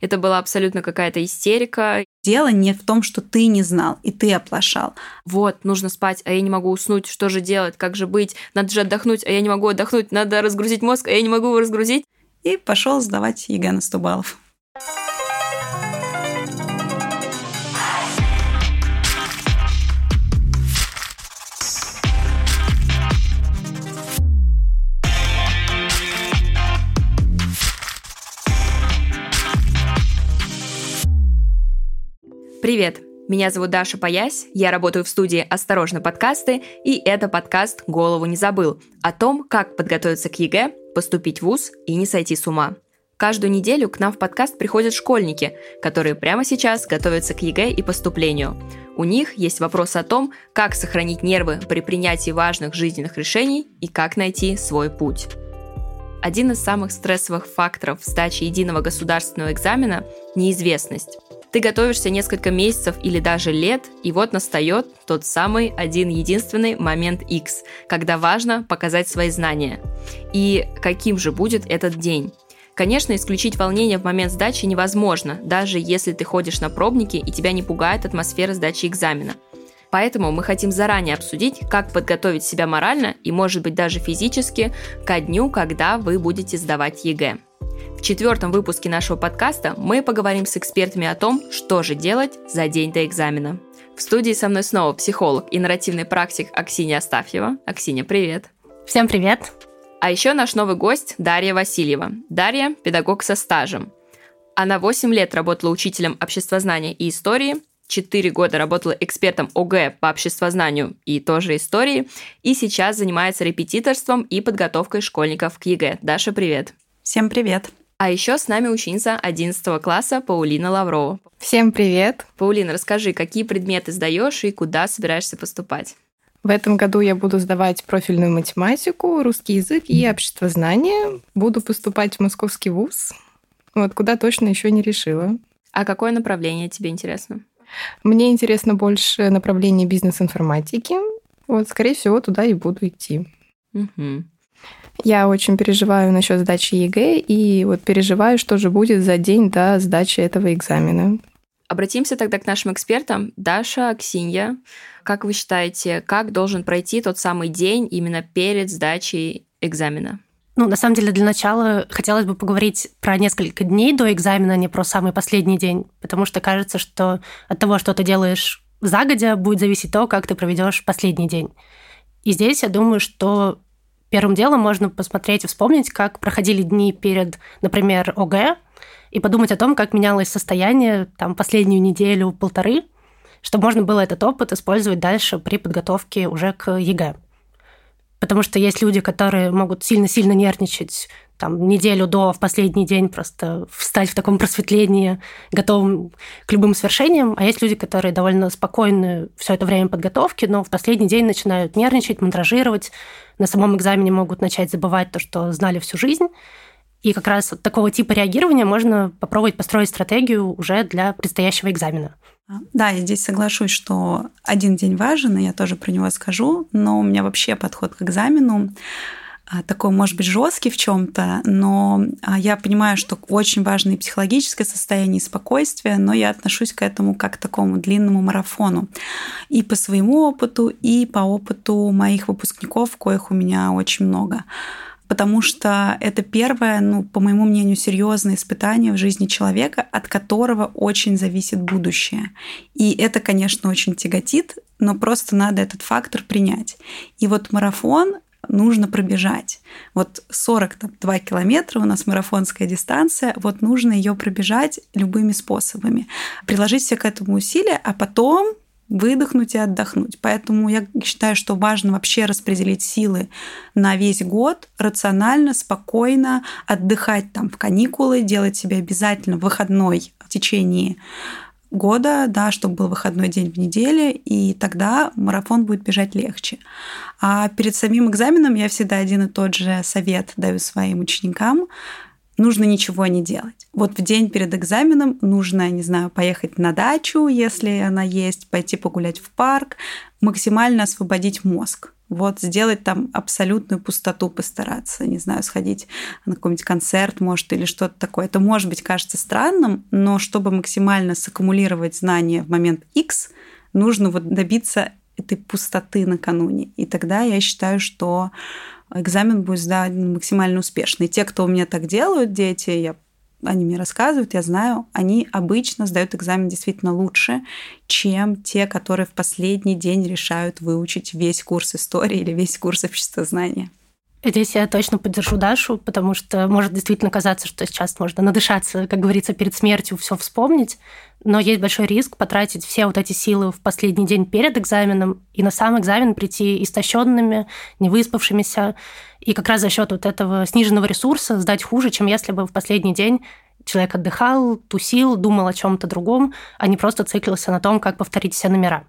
Это была абсолютно какая-то истерика. Дело не в том, что ты не знал, и ты оплошал. Вот, нужно спать, а я не могу уснуть, что же делать, как же быть? Надо же отдохнуть, а я не могу отдохнуть, надо разгрузить мозг, а я не могу его разгрузить. И пошел сдавать ЕГЭ на 100 баллов. Привет! Меня зовут Даша Паясь, я работаю в студии «Осторожно, подкасты», и это подкаст «Голову не забыл» о том, как подготовиться к ЕГЭ, поступить в ВУЗ и не сойти с ума. Каждую неделю к нам в подкаст приходят школьники, которые прямо сейчас готовятся к ЕГЭ и поступлению. У них есть вопросы о том, как сохранить нервы при принятии важных жизненных решений и как найти свой путь. Один из самых стрессовых факторов сдачи единого государственного экзамена – неизвестность. Ты готовишься несколько месяцев или даже лет, и вот настает тот самый один единственный момент X, когда важно показать свои знания. И каким же будет этот день? Конечно, исключить волнение в момент сдачи невозможно, даже если ты ходишь на пробники и тебя не пугает атмосфера сдачи экзамена. Поэтому мы хотим заранее обсудить, как подготовить себя морально и, может быть, даже физически ко дню, когда вы будете сдавать ЕГЭ. В четвертом выпуске нашего подкаста мы поговорим с экспертами о том, что же делать за день до экзамена. В студии со мной снова психолог и нарративный практик Аксинья Астафьева. Аксинья, привет! Всем привет! А еще наш новый гость Дарья Васильева. Дарья – педагог со стажем. Она 8 лет работала учителем обществознания и истории, 4 года работала экспертом ОГЭ по обществознанию и тоже истории, и сейчас занимается репетиторством и подготовкой школьников к ЕГЭ. Даша, привет! Всем привет! А еще с нами ученица 11 класса Паулина Лаврова. Всем привет! Паулина, расскажи, какие предметы сдаешь и куда собираешься поступать? В этом году я буду сдавать профильную математику, русский язык и обществознание. Буду поступать в Московский вуз. Вот куда точно еще не решила. А какое направление тебе интересно? Мне интересно больше направление бизнес-информатики. Вот, скорее всего, туда и буду идти. Угу. Я очень переживаю насчет сдачи ЕГЭ и вот переживаю, что же будет за день до сдачи этого экзамена. Обратимся тогда к нашим экспертам. Даша, Ксинья, как вы считаете, как должен пройти тот самый день именно перед сдачей экзамена? Ну, на самом деле, для начала хотелось бы поговорить про несколько дней до экзамена, а не про самый последний день, потому что кажется, что от того, что ты делаешь загодя, будет зависеть то, как ты проведешь последний день. И здесь я думаю, что Первым делом можно посмотреть и вспомнить, как проходили дни перед, например, ОГЭ, и подумать о том, как менялось состояние там последнюю неделю-полторы, чтобы можно было этот опыт использовать дальше при подготовке уже к ЕГЭ. Потому что есть люди, которые могут сильно-сильно нервничать там, неделю до, в последний день просто встать в таком просветлении, готовым к любым свершениям. А есть люди, которые довольно спокойны все это время подготовки, но в последний день начинают нервничать, мандражировать, на самом экзамене могут начать забывать то, что знали всю жизнь. И как раз от такого типа реагирования можно попробовать построить стратегию уже для предстоящего экзамена. Да, я здесь соглашусь, что один день важен, и я тоже про него скажу, но у меня вообще подход к экзамену такой, может быть, жесткий в чем-то, но а, я понимаю, что очень важно и психологическое состояние, и спокойствие, но я отношусь к этому как к такому длинному марафону. И по своему опыту, и по опыту моих выпускников, коих у меня очень много потому что это первое, ну, по моему мнению, серьезное испытание в жизни человека, от которого очень зависит будущее. И это, конечно, очень тяготит, но просто надо этот фактор принять. И вот марафон нужно пробежать. Вот 42 километра у нас марафонская дистанция, вот нужно ее пробежать любыми способами. Приложить все к этому усилия, а потом выдохнуть и отдохнуть. Поэтому я считаю, что важно вообще распределить силы на весь год, рационально, спокойно, отдыхать там в каникулы, делать себе обязательно выходной в течение года, да, чтобы был выходной день в неделе, и тогда марафон будет бежать легче. А перед самим экзаменом я всегда один и тот же совет даю своим ученикам. нужно ничего не делать. Вот в день перед экзаменом нужно, не знаю, поехать на дачу, если она есть, пойти погулять в парк, максимально освободить мозг. Вот сделать там абсолютную пустоту, постараться, не знаю, сходить на какой-нибудь концерт, может, или что-то такое. Это, может быть, кажется странным, но чтобы максимально саккумулировать знания в момент X, нужно вот добиться этой пустоты накануне. И тогда я считаю, что экзамен будет сдан максимально успешный. Те, кто у меня так делают, дети, я они мне рассказывают, я знаю, они обычно сдают экзамен действительно лучше, чем те, которые в последний день решают выучить весь курс истории или весь курс обществознания. Здесь я точно поддержу Дашу, потому что может действительно казаться, что сейчас можно надышаться, как говорится, перед смертью все вспомнить, но есть большой риск потратить все вот эти силы в последний день перед экзаменом и на сам экзамен прийти истощенными, невыспавшимися, и как раз за счет вот этого сниженного ресурса сдать хуже, чем если бы в последний день человек отдыхал, тусил, думал о чем-то другом, а не просто циклился на том, как повторить все номера.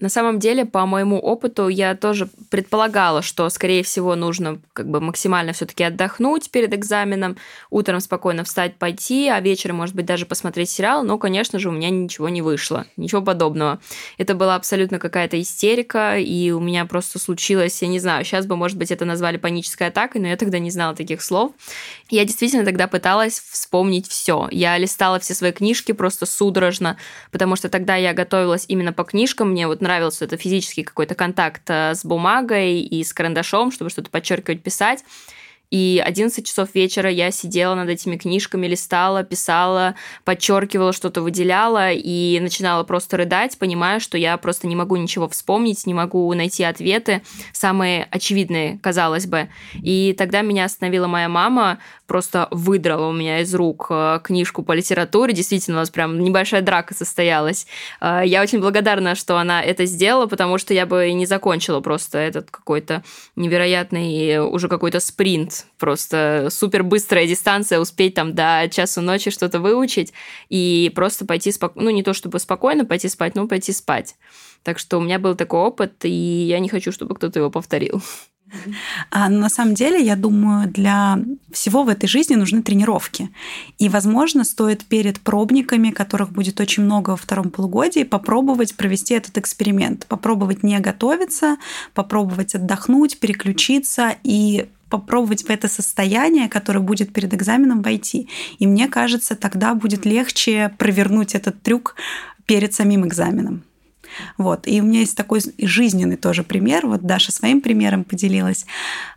На самом деле, по моему опыту, я тоже предполагала, что, скорее всего, нужно как бы максимально все-таки отдохнуть перед экзаменом, утром спокойно встать, пойти, а вечером, может быть, даже посмотреть сериал, но, конечно же, у меня ничего не вышло, ничего подобного. Это была абсолютно какая-то истерика, и у меня просто случилось, я не знаю, сейчас бы, может быть, это назвали панической атакой, но я тогда не знала таких слов. Я действительно тогда пыталась вспомнить все. Я листала все свои книжки просто судорожно, потому что тогда я готовилась именно по книжкам, мне вот нравился это физический какой-то контакт э, с бумагой и с карандашом, чтобы что-то подчеркивать, писать. И 11 часов вечера я сидела над этими книжками, листала, писала, подчеркивала, что-то выделяла и начинала просто рыдать, понимая, что я просто не могу ничего вспомнить, не могу найти ответы, самые очевидные, казалось бы. И тогда меня остановила моя мама, просто выдрала у меня из рук э, книжку по литературе. Действительно, у нас прям небольшая драка состоялась. Э, я очень благодарна, что она это сделала, потому что я бы не закончила просто этот какой-то невероятный уже какой-то спринт. Просто супер быстрая дистанция, успеть там до часу ночи что-то выучить и просто пойти спокойно, ну не то чтобы спокойно пойти спать, но пойти спать. Так что у меня был такой опыт, и я не хочу, чтобы кто-то его повторил. А на самом деле, я думаю, для всего в этой жизни нужны тренировки. И, возможно, стоит перед пробниками, которых будет очень много во втором полугодии, попробовать провести этот эксперимент. Попробовать не готовиться, попробовать отдохнуть, переключиться и попробовать в это состояние, которое будет перед экзаменом, войти. И мне кажется, тогда будет легче провернуть этот трюк перед самим экзаменом. Вот. И у меня есть такой жизненный тоже пример. Вот Даша своим примером поделилась.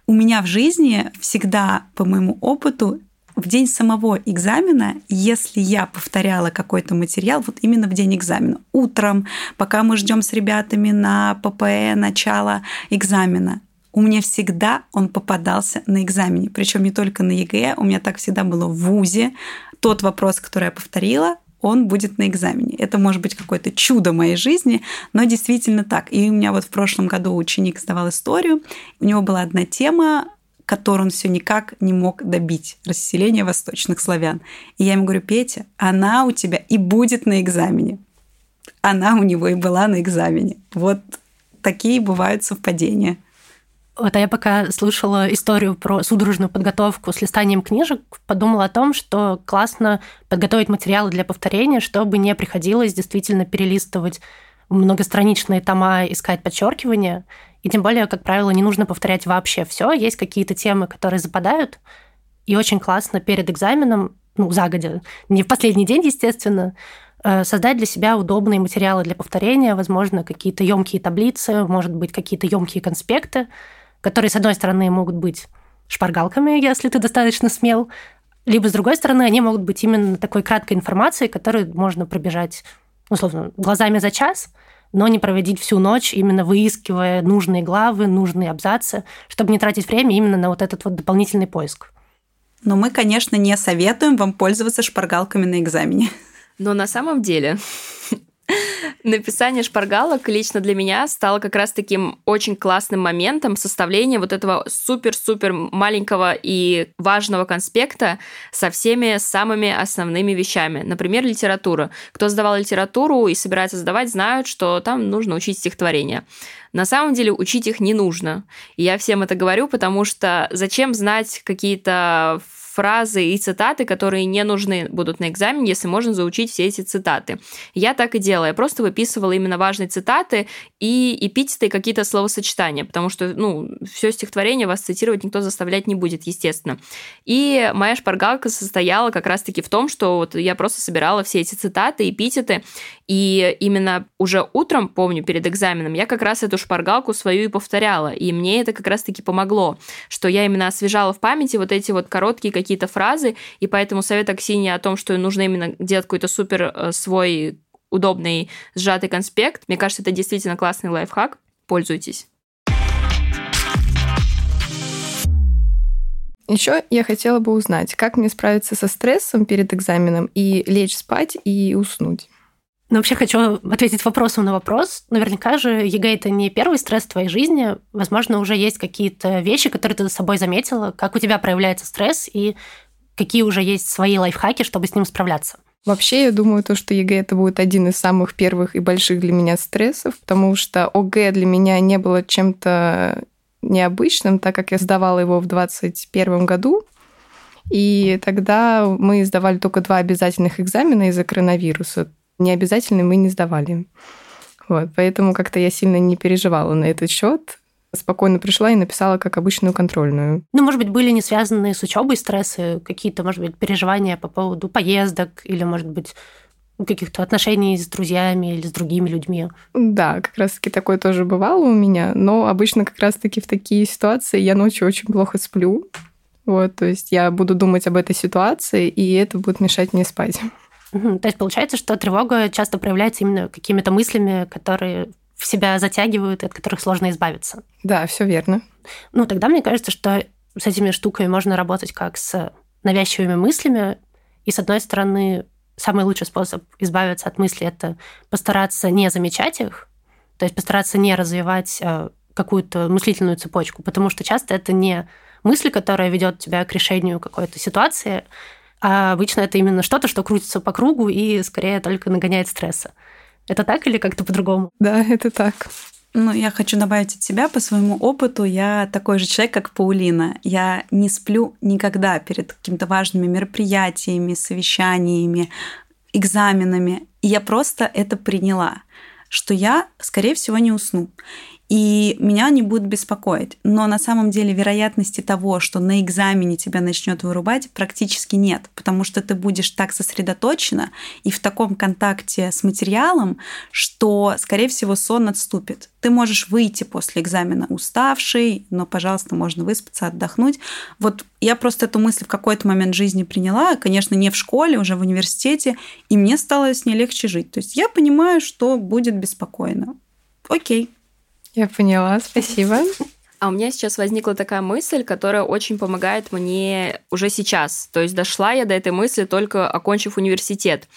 У меня в жизни всегда, по моему опыту, в день самого экзамена, если я повторяла какой-то материал, вот именно в день экзамена, утром, пока мы ждем с ребятами на ППЭ начало экзамена, у меня всегда он попадался на экзамене. Причем не только на ЕГЭ, у меня так всегда было в ВУЗе. Тот вопрос, который я повторила, он будет на экзамене. Это может быть какое-то чудо моей жизни, но действительно так. И у меня вот в прошлом году ученик сдавал историю, у него была одна тема, которую он все никак не мог добить расселение восточных славян. И я ему говорю, Петя, она у тебя и будет на экзамене. Она у него и была на экзамене. Вот такие бывают совпадения. Вот, а я пока слушала историю про судорожную подготовку с листанием книжек, подумала о том, что классно подготовить материалы для повторения, чтобы не приходилось действительно перелистывать многостраничные тома, искать подчеркивания. И тем более, как правило, не нужно повторять вообще все. Есть какие-то темы, которые западают. И очень классно перед экзаменом, ну, загодя, не в последний день, естественно, э, создать для себя удобные материалы для повторения, возможно, какие-то емкие таблицы, может быть, какие-то емкие конспекты, которые, с одной стороны, могут быть шпаргалками, если ты достаточно смел, либо, с другой стороны, они могут быть именно такой краткой информацией, которую можно пробежать, условно, глазами за час, но не проводить всю ночь, именно выискивая нужные главы, нужные абзацы, чтобы не тратить время именно на вот этот вот дополнительный поиск. Но мы, конечно, не советуем вам пользоваться шпаргалками на экзамене. Но на самом деле Написание шпаргалок лично для меня стало как раз таким очень классным моментом составления вот этого супер-супер маленького и важного конспекта со всеми самыми основными вещами. Например, литература. Кто сдавал литературу и собирается сдавать, знают, что там нужно учить стихотворение. На самом деле учить их не нужно. И я всем это говорю, потому что зачем знать какие-то фразы и цитаты, которые не нужны будут на экзамене, если можно заучить все эти цитаты. Я так и делала. Я просто выписывала именно важные цитаты и эпитеты, какие-то словосочетания, потому что, ну, все стихотворение вас цитировать никто заставлять не будет, естественно. И моя шпаргалка состояла как раз-таки в том, что вот я просто собирала все эти цитаты, эпитеты, и именно уже утром, помню, перед экзаменом, я как раз эту шпаргалку свою и повторяла, и мне это как раз-таки помогло, что я именно освежала в памяти вот эти вот короткие какие-то фразы, и поэтому совет Аксинии о том, что нужно именно делать какой-то супер э, свой удобный сжатый конспект, мне кажется, это действительно классный лайфхак. Пользуйтесь. Еще я хотела бы узнать, как мне справиться со стрессом перед экзаменом и лечь спать и уснуть. Ну, вообще хочу ответить вопросом на вопрос. Наверняка же ЕГЭ это не первый стресс в твоей жизни. Возможно, уже есть какие-то вещи, которые ты за собой заметила, как у тебя проявляется стресс и какие уже есть свои лайфхаки, чтобы с ним справляться. Вообще, я думаю, то, что ЕГЭ это будет один из самых первых и больших для меня стрессов, потому что ОГЭ для меня не было чем-то необычным, так как я сдавала его в 2021 году. И тогда мы сдавали только два обязательных экзамена из-за коронавируса необязательно мы не сдавали. Вот, поэтому как-то я сильно не переживала на этот счет. Спокойно пришла и написала как обычную контрольную. Ну, может быть, были не связанные с учебой стрессы, какие-то, может быть, переживания по поводу поездок или, может быть, каких-то отношений с друзьями или с другими людьми. Да, как раз-таки такое тоже бывало у меня, но обычно как раз-таки в такие ситуации я ночью очень плохо сплю. Вот, то есть я буду думать об этой ситуации, и это будет мешать мне спать. Угу. То есть получается, что тревога часто проявляется именно какими-то мыслями, которые в себя затягивают, от которых сложно избавиться. Да, все верно. Ну, тогда мне кажется, что с этими штуками можно работать как с навязчивыми мыслями. И, с одной стороны, самый лучший способ избавиться от мыслей – это постараться не замечать их, то есть постараться не развивать э, какую-то мыслительную цепочку, потому что часто это не мысль, которая ведет тебя к решению какой-то ситуации, а обычно это именно что-то, что крутится по кругу и скорее только нагоняет стресса. Это так или как-то по-другому? Да, это так. Ну, я хочу добавить от себя по своему опыту. Я такой же человек, как Паулина. Я не сплю никогда перед какими-то важными мероприятиями, совещаниями, экзаменами. И я просто это приняла, что я, скорее всего, не усну и меня не будут беспокоить. Но на самом деле вероятности того, что на экзамене тебя начнет вырубать, практически нет, потому что ты будешь так сосредоточена и в таком контакте с материалом, что, скорее всего, сон отступит. Ты можешь выйти после экзамена уставший, но, пожалуйста, можно выспаться, отдохнуть. Вот я просто эту мысль в какой-то момент жизни приняла, конечно, не в школе, уже в университете, и мне стало с ней легче жить. То есть я понимаю, что будет беспокойно. Окей, я поняла, спасибо. А у меня сейчас возникла такая мысль, которая очень помогает мне уже сейчас. То есть дошла я до этой мысли только окончив университет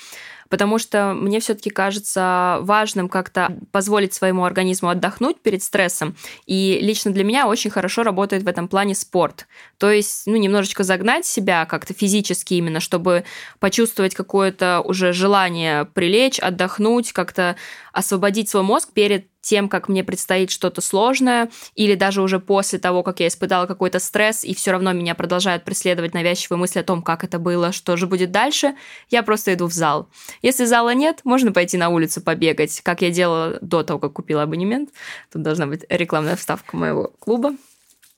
потому что мне все-таки кажется важным как-то позволить своему организму отдохнуть перед стрессом. И лично для меня очень хорошо работает в этом плане спорт. То есть, ну, немножечко загнать себя как-то физически именно, чтобы почувствовать какое-то уже желание прилечь, отдохнуть, как-то освободить свой мозг перед тем, как мне предстоит что-то сложное, или даже уже после того, как я испытала какой-то стресс, и все равно меня продолжают преследовать навязчивые мысли о том, как это было, что же будет дальше, я просто иду в зал. Если зала нет, можно пойти на улицу побегать, как я делала до того, как купила абонемент. Тут должна быть рекламная вставка моего клуба.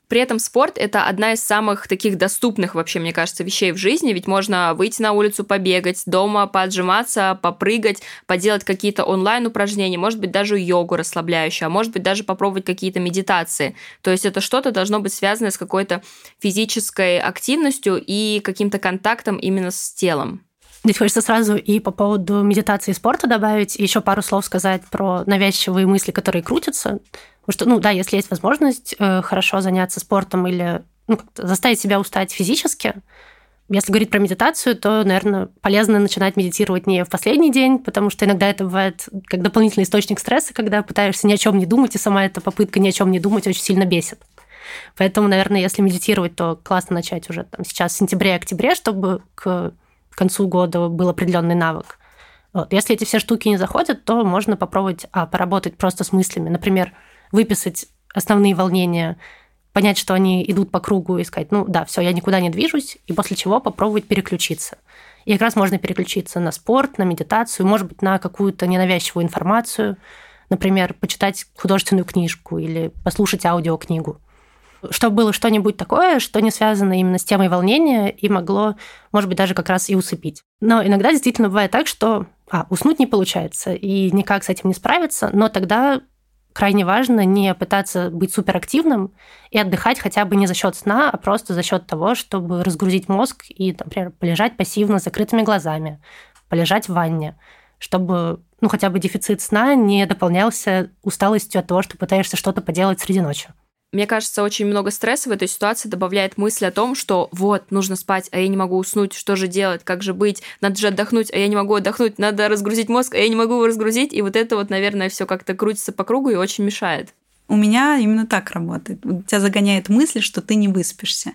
При этом спорт – это одна из самых таких доступных вообще, мне кажется, вещей в жизни, ведь можно выйти на улицу побегать, дома поотжиматься, попрыгать, поделать какие-то онлайн-упражнения, может быть, даже йогу расслабляющую, а может быть, даже попробовать какие-то медитации. То есть это что-то должно быть связано с какой-то физической активностью и каким-то контактом именно с телом. Здесь хочется сразу и по поводу медитации и спорта добавить, и еще пару слов сказать про навязчивые мысли, которые крутятся. Потому что, ну да, если есть возможность э, хорошо заняться спортом или ну, заставить себя устать физически, если говорить про медитацию, то, наверное, полезно начинать медитировать не в последний день, потому что иногда это бывает как дополнительный источник стресса, когда пытаешься ни о чем не думать, и сама эта попытка ни о чем не думать очень сильно бесит. Поэтому, наверное, если медитировать, то классно начать уже там, сейчас в сентябре-октябре, чтобы к концу года был определенный навык. Вот. Если эти все штуки не заходят, то можно попробовать а, поработать просто с мыслями. Например, выписать основные волнения понять, что они идут по кругу и сказать, ну да, все, я никуда не движусь, и после чего попробовать переключиться. И как раз можно переключиться на спорт, на медитацию, может быть, на какую-то ненавязчивую информацию, например, почитать художественную книжку или послушать аудиокнигу. Чтобы было что-нибудь такое, что не связано именно с темой волнения и могло, может быть, даже как раз и усыпить. Но иногда действительно бывает так, что а, уснуть не получается и никак с этим не справиться, но тогда крайне важно не пытаться быть суперактивным и отдыхать хотя бы не за счет сна, а просто за счет того, чтобы разгрузить мозг и, например, полежать пассивно с закрытыми глазами, полежать в ванне, чтобы ну, хотя бы дефицит сна не дополнялся усталостью от того, что пытаешься что-то поделать среди ночи. Мне кажется, очень много стресса в этой ситуации добавляет мысль о том, что вот, нужно спать, а я не могу уснуть, что же делать, как же быть, надо же отдохнуть, а я не могу отдохнуть, надо разгрузить мозг, а я не могу его разгрузить, и вот это вот, наверное, все как-то крутится по кругу и очень мешает. У меня именно так работает. Тебя загоняет мысль, что ты не выспишься.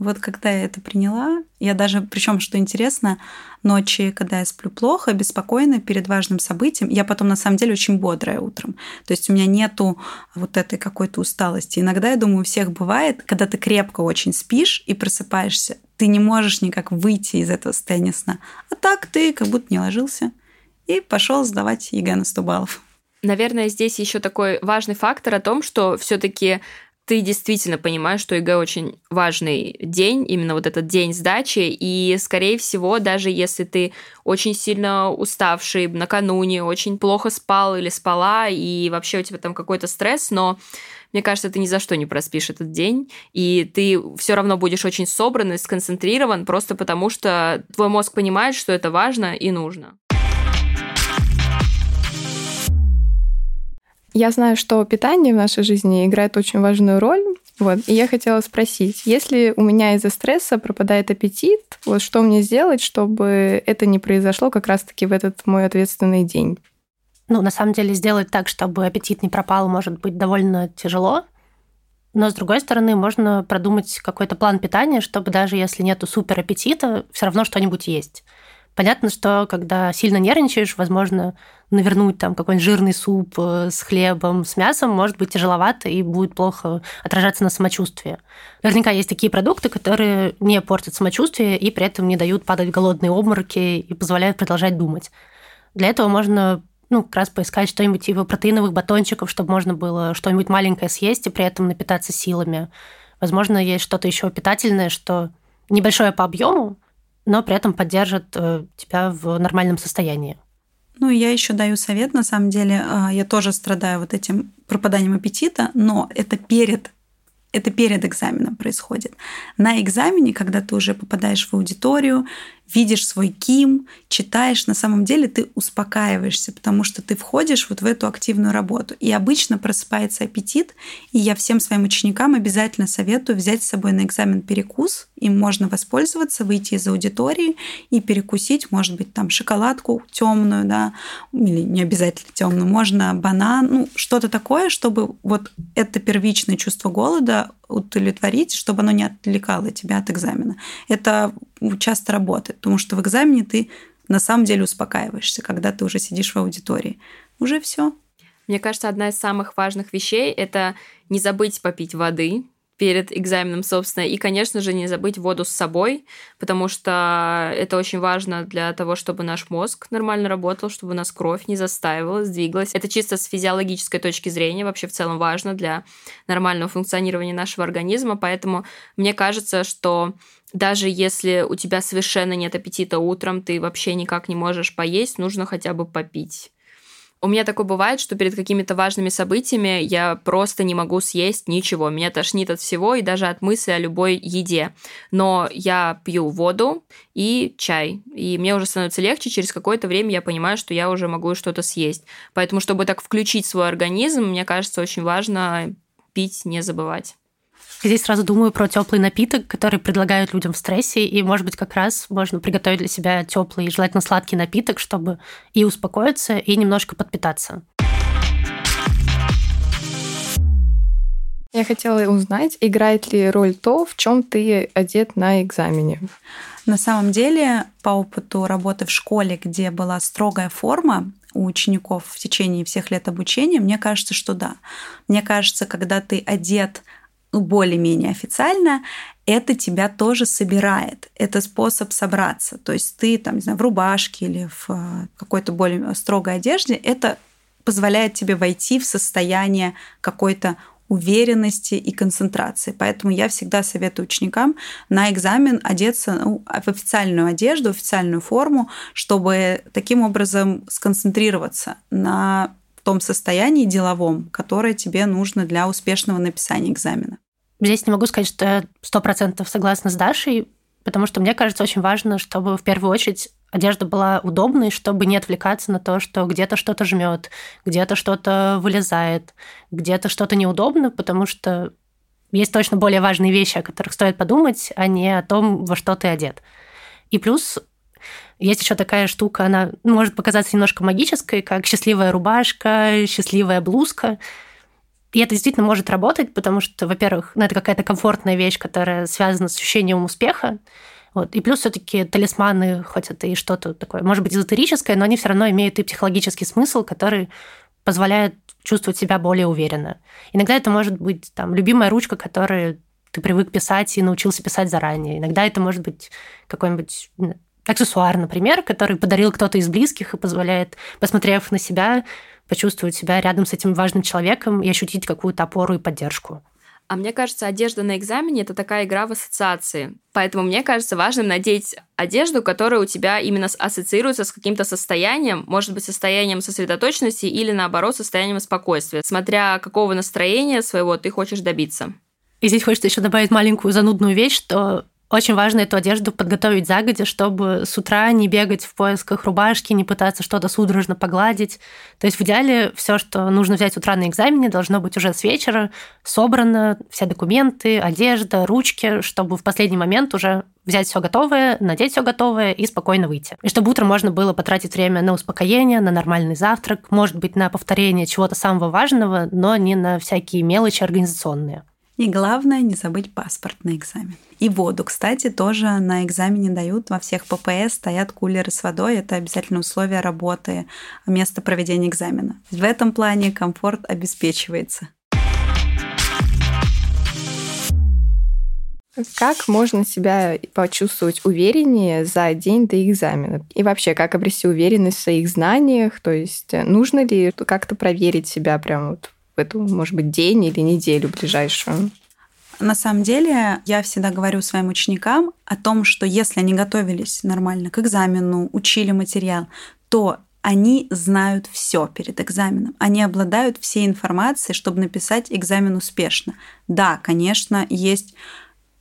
Вот когда я это приняла, я даже, причем, что интересно, ночи, когда я сплю плохо, беспокойно перед важным событием, я потом на самом деле очень бодрая утром. То есть у меня нету вот этой какой-то усталости. Иногда, я думаю, у всех бывает, когда ты крепко очень спишь и просыпаешься, ты не можешь никак выйти из этого состояния сна. А так ты как будто не ложился и пошел сдавать ЕГЭ на 100 баллов. Наверное, здесь еще такой важный фактор о том, что все-таки ты действительно понимаешь, что ЕГЭ очень важный день, именно вот этот день сдачи, и, скорее всего, даже если ты очень сильно уставший накануне, очень плохо спал или спала, и вообще у тебя там какой-то стресс, но мне кажется, ты ни за что не проспишь этот день, и ты все равно будешь очень собран и сконцентрирован, просто потому что твой мозг понимает, что это важно и нужно. Я знаю, что питание в нашей жизни играет очень важную роль. Вот. И я хотела спросить, если у меня из-за стресса пропадает аппетит, вот что мне сделать, чтобы это не произошло как раз-таки в этот мой ответственный день? Ну, на самом деле, сделать так, чтобы аппетит не пропал, может быть довольно тяжело. Но, с другой стороны, можно продумать какой-то план питания, чтобы даже если нету супер аппетита, все равно что-нибудь есть. Понятно, что когда сильно нервничаешь, возможно, навернуть там какой-нибудь жирный суп э, с хлебом, с мясом может быть тяжеловато и будет плохо отражаться на самочувствии. Наверняка есть такие продукты, которые не портят самочувствие и при этом не дают падать голодные обмороки и позволяют продолжать думать. Для этого можно ну, как раз поискать что-нибудь типа протеиновых батончиков, чтобы можно было что-нибудь маленькое съесть и при этом напитаться силами. Возможно, есть что-то еще питательное, что небольшое по объему, но при этом поддержит э, тебя в нормальном состоянии. Ну, я еще даю совет, на самом деле, а, я тоже страдаю вот этим пропаданием аппетита, но это перед это перед экзаменом происходит. На экзамене, когда ты уже попадаешь в аудиторию, видишь свой ким, читаешь, на самом деле ты успокаиваешься, потому что ты входишь вот в эту активную работу. И обычно просыпается аппетит, и я всем своим ученикам обязательно советую взять с собой на экзамен перекус, им можно воспользоваться, выйти из аудитории и перекусить, может быть, там шоколадку темную, да, или не обязательно темную, можно банан, ну, что-то такое, чтобы вот это первичное чувство голода удовлетворить, чтобы оно не отвлекало тебя от экзамена. Это часто работает, потому что в экзамене ты на самом деле успокаиваешься, когда ты уже сидишь в аудитории. Уже все. Мне кажется, одна из самых важных вещей это не забыть попить воды, перед экзаменом, собственно. И, конечно же, не забыть воду с собой, потому что это очень важно для того, чтобы наш мозг нормально работал, чтобы у нас кровь не застаивалась, двигалась. Это чисто с физиологической точки зрения вообще в целом важно для нормального функционирования нашего организма. Поэтому мне кажется, что даже если у тебя совершенно нет аппетита утром, ты вообще никак не можешь поесть, нужно хотя бы попить. У меня такое бывает, что перед какими-то важными событиями я просто не могу съесть ничего. Меня тошнит от всего и даже от мысли о любой еде. Но я пью воду и чай. И мне уже становится легче. Через какое-то время я понимаю, что я уже могу что-то съесть. Поэтому, чтобы так включить свой организм, мне кажется, очень важно пить, не забывать. Здесь сразу думаю про теплый напиток, который предлагают людям в стрессе, и, может быть, как раз можно приготовить для себя теплый и желательно сладкий напиток, чтобы и успокоиться, и немножко подпитаться. Я хотела узнать, играет ли роль то, в чем ты одет на экзамене. На самом деле, по опыту работы в школе, где была строгая форма, у учеников в течение всех лет обучения, мне кажется, что да. Мне кажется, когда ты одет более-менее официально, это тебя тоже собирает. Это способ собраться. То есть ты там, не знаю, в рубашке или в э, какой-то более строгой одежде, это позволяет тебе войти в состояние какой-то уверенности и концентрации. Поэтому я всегда советую ученикам на экзамен одеться ну, в официальную одежду, официальную форму, чтобы таким образом сконцентрироваться на том состоянии деловом, которое тебе нужно для успешного написания экзамена. Здесь не могу сказать, что я сто процентов согласна с Дашей, потому что мне кажется очень важно, чтобы в первую очередь одежда была удобной, чтобы не отвлекаться на то, что где-то что-то жмет, где-то что-то вылезает, где-то что-то неудобно, потому что есть точно более важные вещи, о которых стоит подумать, а не о том, во что ты одет. И плюс есть еще такая штука, она может показаться немножко магической, как счастливая рубашка, счастливая блузка. И это действительно может работать, потому что, во-первых, ну, это какая-то комфортная вещь, которая связана с ощущением успеха. Вот. И плюс все-таки талисманы, хоть это и что-то такое, может быть, эзотерическое, но они все равно имеют и психологический смысл, который позволяет чувствовать себя более уверенно. Иногда это может быть там любимая ручка, которую ты привык писать и научился писать заранее. Иногда это может быть какой-нибудь аксессуар, например, который подарил кто-то из близких и позволяет, посмотрев на себя, почувствовать себя рядом с этим важным человеком и ощутить какую-то опору и поддержку. А мне кажется, одежда на экзамене — это такая игра в ассоциации. Поэтому мне кажется важным надеть одежду, которая у тебя именно ассоциируется с каким-то состоянием, может быть, состоянием сосредоточенности или, наоборот, состоянием спокойствия, смотря какого настроения своего ты хочешь добиться. И здесь хочется еще добавить маленькую занудную вещь, что очень важно эту одежду подготовить загодя, чтобы с утра не бегать в поисках рубашки, не пытаться что-то судорожно погладить. То есть в идеале все, что нужно взять с утра на экзамене, должно быть уже с вечера собрано, все документы, одежда, ручки, чтобы в последний момент уже взять все готовое, надеть все готовое и спокойно выйти. И чтобы утром можно было потратить время на успокоение, на нормальный завтрак, может быть, на повторение чего-то самого важного, но не на всякие мелочи организационные. И главное, не забыть паспорт на экзамен. И воду, кстати, тоже на экзамене дают. Во всех ППС стоят кулеры с водой. Это обязательное условие работы места проведения экзамена. В этом плане комфорт обеспечивается. Как можно себя почувствовать увереннее за день до экзамена? И вообще, как обрести уверенность в своих знаниях? То есть нужно ли как-то проверить себя прямо вот эту, может быть, день или неделю ближайшую? На самом деле, я всегда говорю своим ученикам о том, что если они готовились нормально к экзамену, учили материал, то они знают все перед экзаменом. Они обладают всей информацией, чтобы написать экзамен успешно. Да, конечно, есть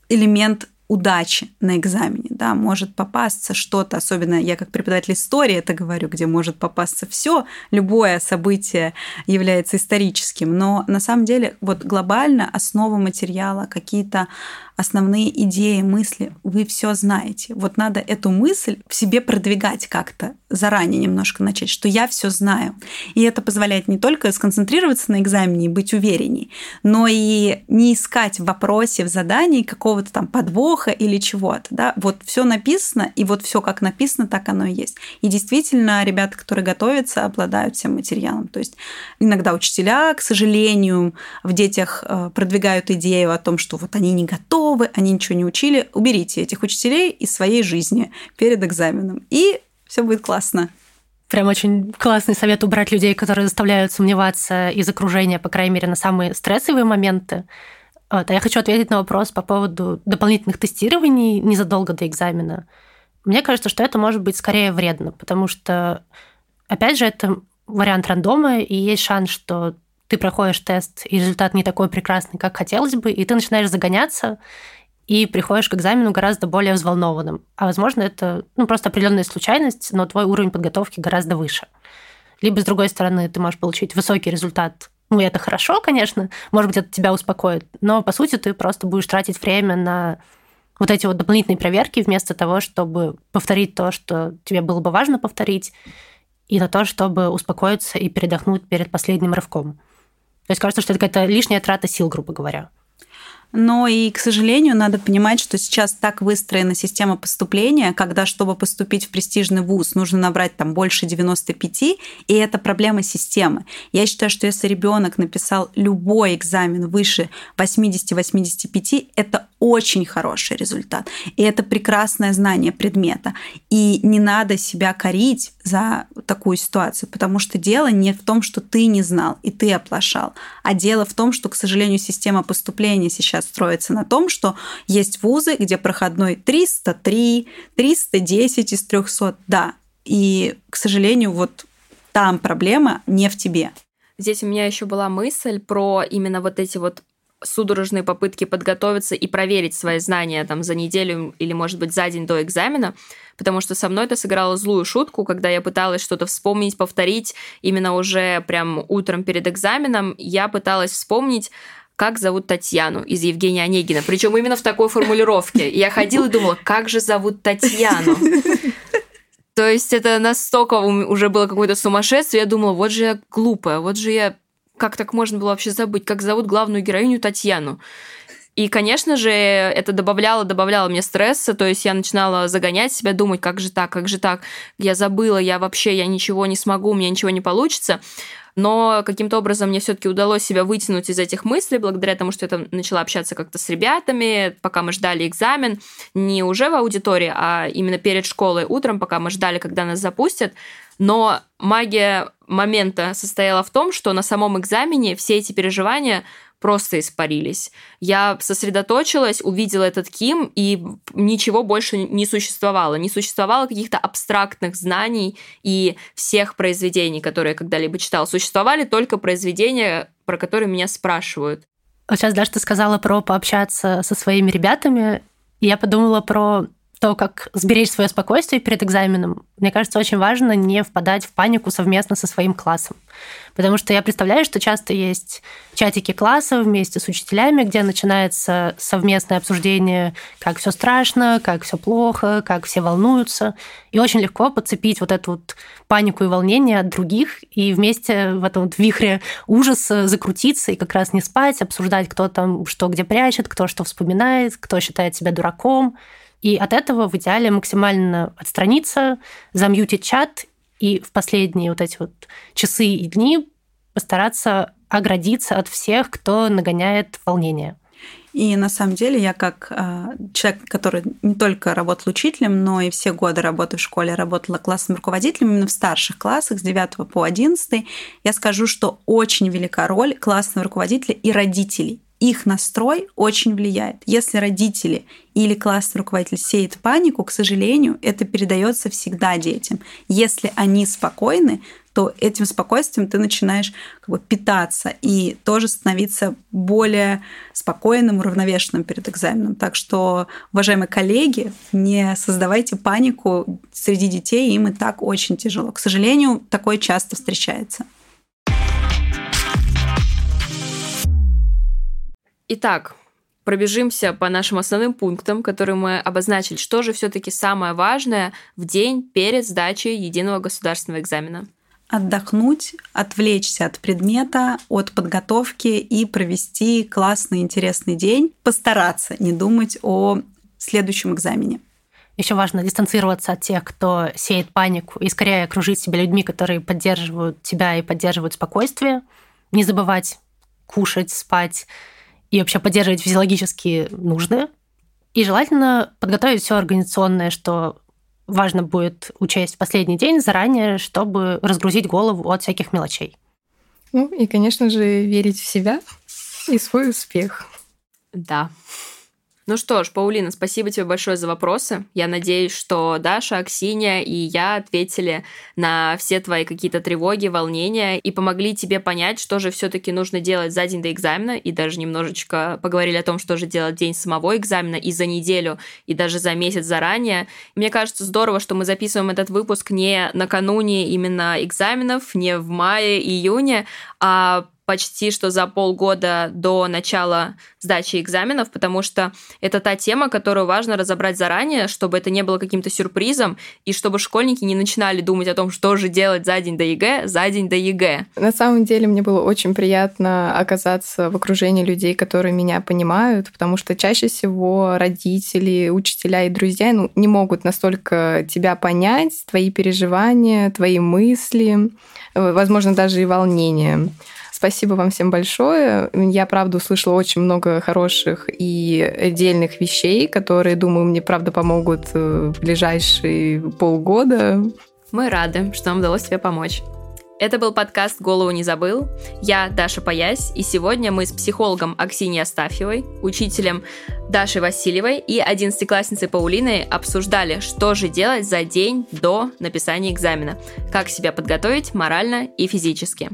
элемент удачи на экзамене, да, может попасться что-то, особенно я как преподаватель истории это говорю, где может попасться все, любое событие является историческим, но на самом деле вот глобально основа материала, какие-то основные идеи, мысли, вы все знаете. Вот надо эту мысль в себе продвигать как-то, заранее немножко начать, что я все знаю. И это позволяет не только сконцентрироваться на экзамене и быть уверенней, но и не искать в вопросе, в задании какого-то там подвоха или чего-то. Да? Вот все написано, и вот все как написано, так оно и есть. И действительно, ребята, которые готовятся, обладают всем материалом. То есть иногда учителя, к сожалению, в детях э, продвигают идею о том, что вот они не готовы, готовы, они ничего не учили, уберите этих учителей из своей жизни перед экзаменом, и все будет классно. Прям очень классный совет убрать людей, которые заставляют сомневаться из окружения, по крайней мере, на самые стрессовые моменты. Вот. А я хочу ответить на вопрос по поводу дополнительных тестирований незадолго до экзамена. Мне кажется, что это может быть скорее вредно, потому что, опять же, это вариант рандома, и есть шанс, что ты проходишь тест, и результат не такой прекрасный, как хотелось бы, и ты начинаешь загоняться, и приходишь к экзамену гораздо более взволнованным. А возможно, это ну, просто определенная случайность, но твой уровень подготовки гораздо выше. Либо, с другой стороны, ты можешь получить высокий результат. Ну, это хорошо, конечно, может быть, это тебя успокоит, но, по сути, ты просто будешь тратить время на вот эти вот дополнительные проверки вместо того, чтобы повторить то, что тебе было бы важно повторить, и на то, чтобы успокоиться и передохнуть перед последним рывком. То есть кажется, что это какая-то лишняя трата сил, грубо говоря. Но и, к сожалению, надо понимать, что сейчас так выстроена система поступления, когда, чтобы поступить в престижный вуз, нужно набрать там больше 95, и это проблема системы. Я считаю, что если ребенок написал любой экзамен выше 80-85, это очень хороший результат. И это прекрасное знание предмета. И не надо себя корить за такую ситуацию, потому что дело не в том, что ты не знал и ты оплошал, а дело в том, что, к сожалению, система поступления сейчас строится на том, что есть вузы, где проходной 303, 310 из 300, да. И, к сожалению, вот там проблема не в тебе. Здесь у меня еще была мысль про именно вот эти вот судорожные попытки подготовиться и проверить свои знания там за неделю или, может быть, за день до экзамена, потому что со мной это сыграло злую шутку, когда я пыталась что-то вспомнить, повторить именно уже прям утром перед экзаменом, я пыталась вспомнить, как зовут Татьяну из Евгения Онегина. Причем именно в такой формулировке. Я ходила и думала, как же зовут Татьяну? То есть это настолько уже было какое-то сумасшествие. Я думала, вот же я глупая, вот же я как так можно было вообще забыть, как зовут главную героиню Татьяну? И, конечно же, это добавляло, добавляло мне стресса, то есть я начинала загонять себя, думать, как же так, как же так, я забыла, я вообще, я ничего не смогу, у меня ничего не получится. Но каким-то образом мне все-таки удалось себя вытянуть из этих мыслей, благодаря тому, что я начала общаться как-то с ребятами, пока мы ждали экзамен, не уже в аудитории, а именно перед школой утром, пока мы ждали, когда нас запустят. Но магия момента состояла в том, что на самом экзамене все эти переживания просто испарились. Я сосредоточилась, увидела этот Ким, и ничего больше не существовало. Не существовало каких-то абстрактных знаний и всех произведений, которые я когда-либо читала. Существовали только произведения, про которые меня спрашивают. Вот сейчас, Даша, ты сказала про пообщаться со своими ребятами. Я подумала про то, как сберечь свое спокойствие перед экзаменом, мне кажется, очень важно не впадать в панику совместно со своим классом. Потому что я представляю, что часто есть чатики класса вместе с учителями, где начинается совместное обсуждение, как все страшно, как все плохо, как все волнуются. И очень легко подцепить вот эту вот панику и волнение от других и вместе в этом вот вихре ужаса закрутиться и как раз не спать, обсуждать, кто там что где прячет, кто что вспоминает, кто считает себя дураком. И от этого в идеале максимально отстраниться, замьютить чат и в последние вот эти вот часы и дни постараться оградиться от всех, кто нагоняет волнение. И на самом деле я как э, человек, который не только работал учителем, но и все годы работы в школе работала классным руководителем именно в старших классах с 9 по 11, я скажу, что очень велика роль классного руководителя и родителей их настрой очень влияет. Если родители или классный руководитель сеет панику, к сожалению, это передается всегда детям. Если они спокойны, то этим спокойствием ты начинаешь как бы питаться и тоже становиться более спокойным, уравновешенным перед экзаменом. Так что, уважаемые коллеги, не создавайте панику среди детей, им и так очень тяжело. К сожалению, такое часто встречается. Итак, пробежимся по нашим основным пунктам, которые мы обозначили. Что же все-таки самое важное в день перед сдачей единого государственного экзамена? Отдохнуть, отвлечься от предмета, от подготовки и провести классный, интересный день. Постараться не думать о следующем экзамене. Еще важно дистанцироваться от тех, кто сеет панику, и скорее окружить себя людьми, которые поддерживают тебя и поддерживают спокойствие. Не забывать кушать, спать, и вообще поддерживать физиологически нужные. И желательно подготовить все организационное, что важно будет учесть в последний день заранее, чтобы разгрузить голову от всяких мелочей. Ну и, конечно же, верить в себя и свой успех. Да. Ну что ж, Паулина, спасибо тебе большое за вопросы. Я надеюсь, что Даша, Аксинья и я ответили на все твои какие-то тревоги, волнения и помогли тебе понять, что же все-таки нужно делать за день до экзамена, и даже немножечко поговорили о том, что же делать день самого экзамена и за неделю, и даже за месяц заранее. Мне кажется, здорово, что мы записываем этот выпуск не накануне именно экзаменов, не в мае, июне, а почти что за полгода до начала сдачи экзаменов, потому что это та тема, которую важно разобрать заранее, чтобы это не было каким-то сюрпризом, и чтобы школьники не начинали думать о том, что же делать за день до ЕГЭ, за день до ЕГЭ. На самом деле мне было очень приятно оказаться в окружении людей, которые меня понимают, потому что чаще всего родители, учителя и друзья ну, не могут настолько тебя понять, твои переживания, твои мысли, э, возможно, даже и волнения. Спасибо вам всем большое. Я, правда, услышала очень много хороших и дельных вещей, которые, думаю, мне, правда, помогут э, в ближайшие полгода. Мы рады, что нам удалось тебе помочь. Это был подкаст «Голову не забыл». Я Даша Паясь, и сегодня мы с психологом Аксиньей Астафьевой, учителем Дашей Васильевой и одиннадцатиклассницей Паулиной обсуждали, что же делать за день до написания экзамена, как себя подготовить морально и физически.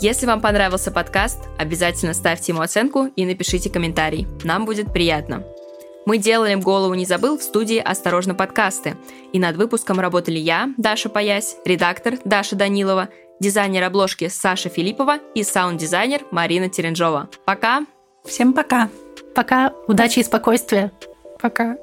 Если вам понравился подкаст, обязательно ставьте ему оценку и напишите комментарий. Нам будет приятно. Мы делали «Голову не забыл» в студии «Осторожно, подкасты». И над выпуском работали я, Даша Паясь, редактор Даша Данилова, дизайнер обложки Саша Филиппова и саунд-дизайнер Марина Теренжова. Пока! Всем пока! Пока! Удачи и спокойствия! Пока!